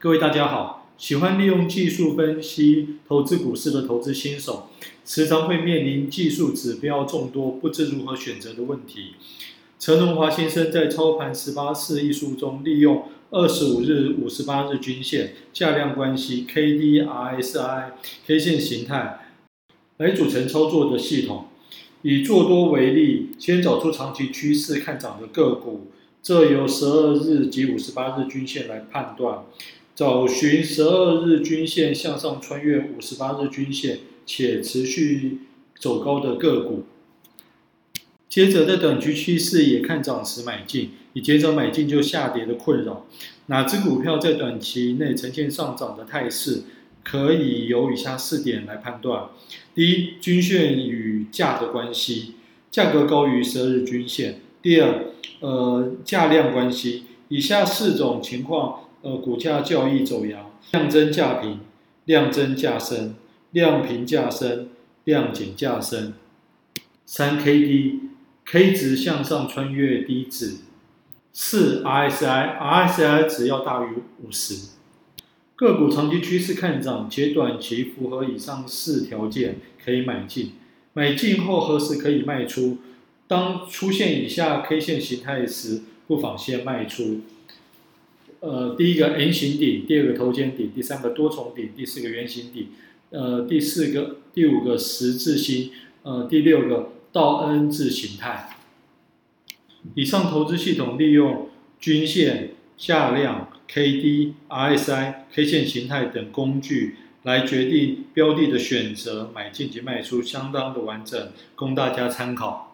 各位大家好，喜欢利用技术分析投资股市的投资新手，时常会面临技术指标众多，不知如何选择的问题。陈荣华先生在《操盘十八式》一书中，利用二十五日、五十八日均线、价量关系、K D、R S I、K 线形态来组成操作的系统。以做多为例，先找出长期趋势看涨的个股，这由十二日及五十八日均线来判断。找寻十二日均线向上穿越五十八日均线且持续走高的个股。接着在短期趋势也看涨时买进，以减少买进就下跌的困扰。哪只股票在短期内呈现上涨的态势？可以由以下四点来判断：第一，均线与价的关系，价格高于十二日均线；第二，呃，价量关系，以下四种情况，呃，股价较易走阳：量增价平、量增价升、量平价升、量减价升。三 K D。K 值向上穿越低值，四 RSI，RSI 值要大于五十。个股长期趋势看涨，且短期符合以上四条件，可以买进。买进后何时可以卖出？当出现以下 K 线形态时，不妨先卖出。呃，第一个 M 型顶，第二个头肩顶，第三个多重顶，第四个圆形顶，呃，第四个、第五个十字星，呃，第六个。到 N 字形态。以上投资系统利用均线、价量、K D、R S I、K 线形态等工具来决定标的的选择、买进及卖出，相当的完整，供大家参考。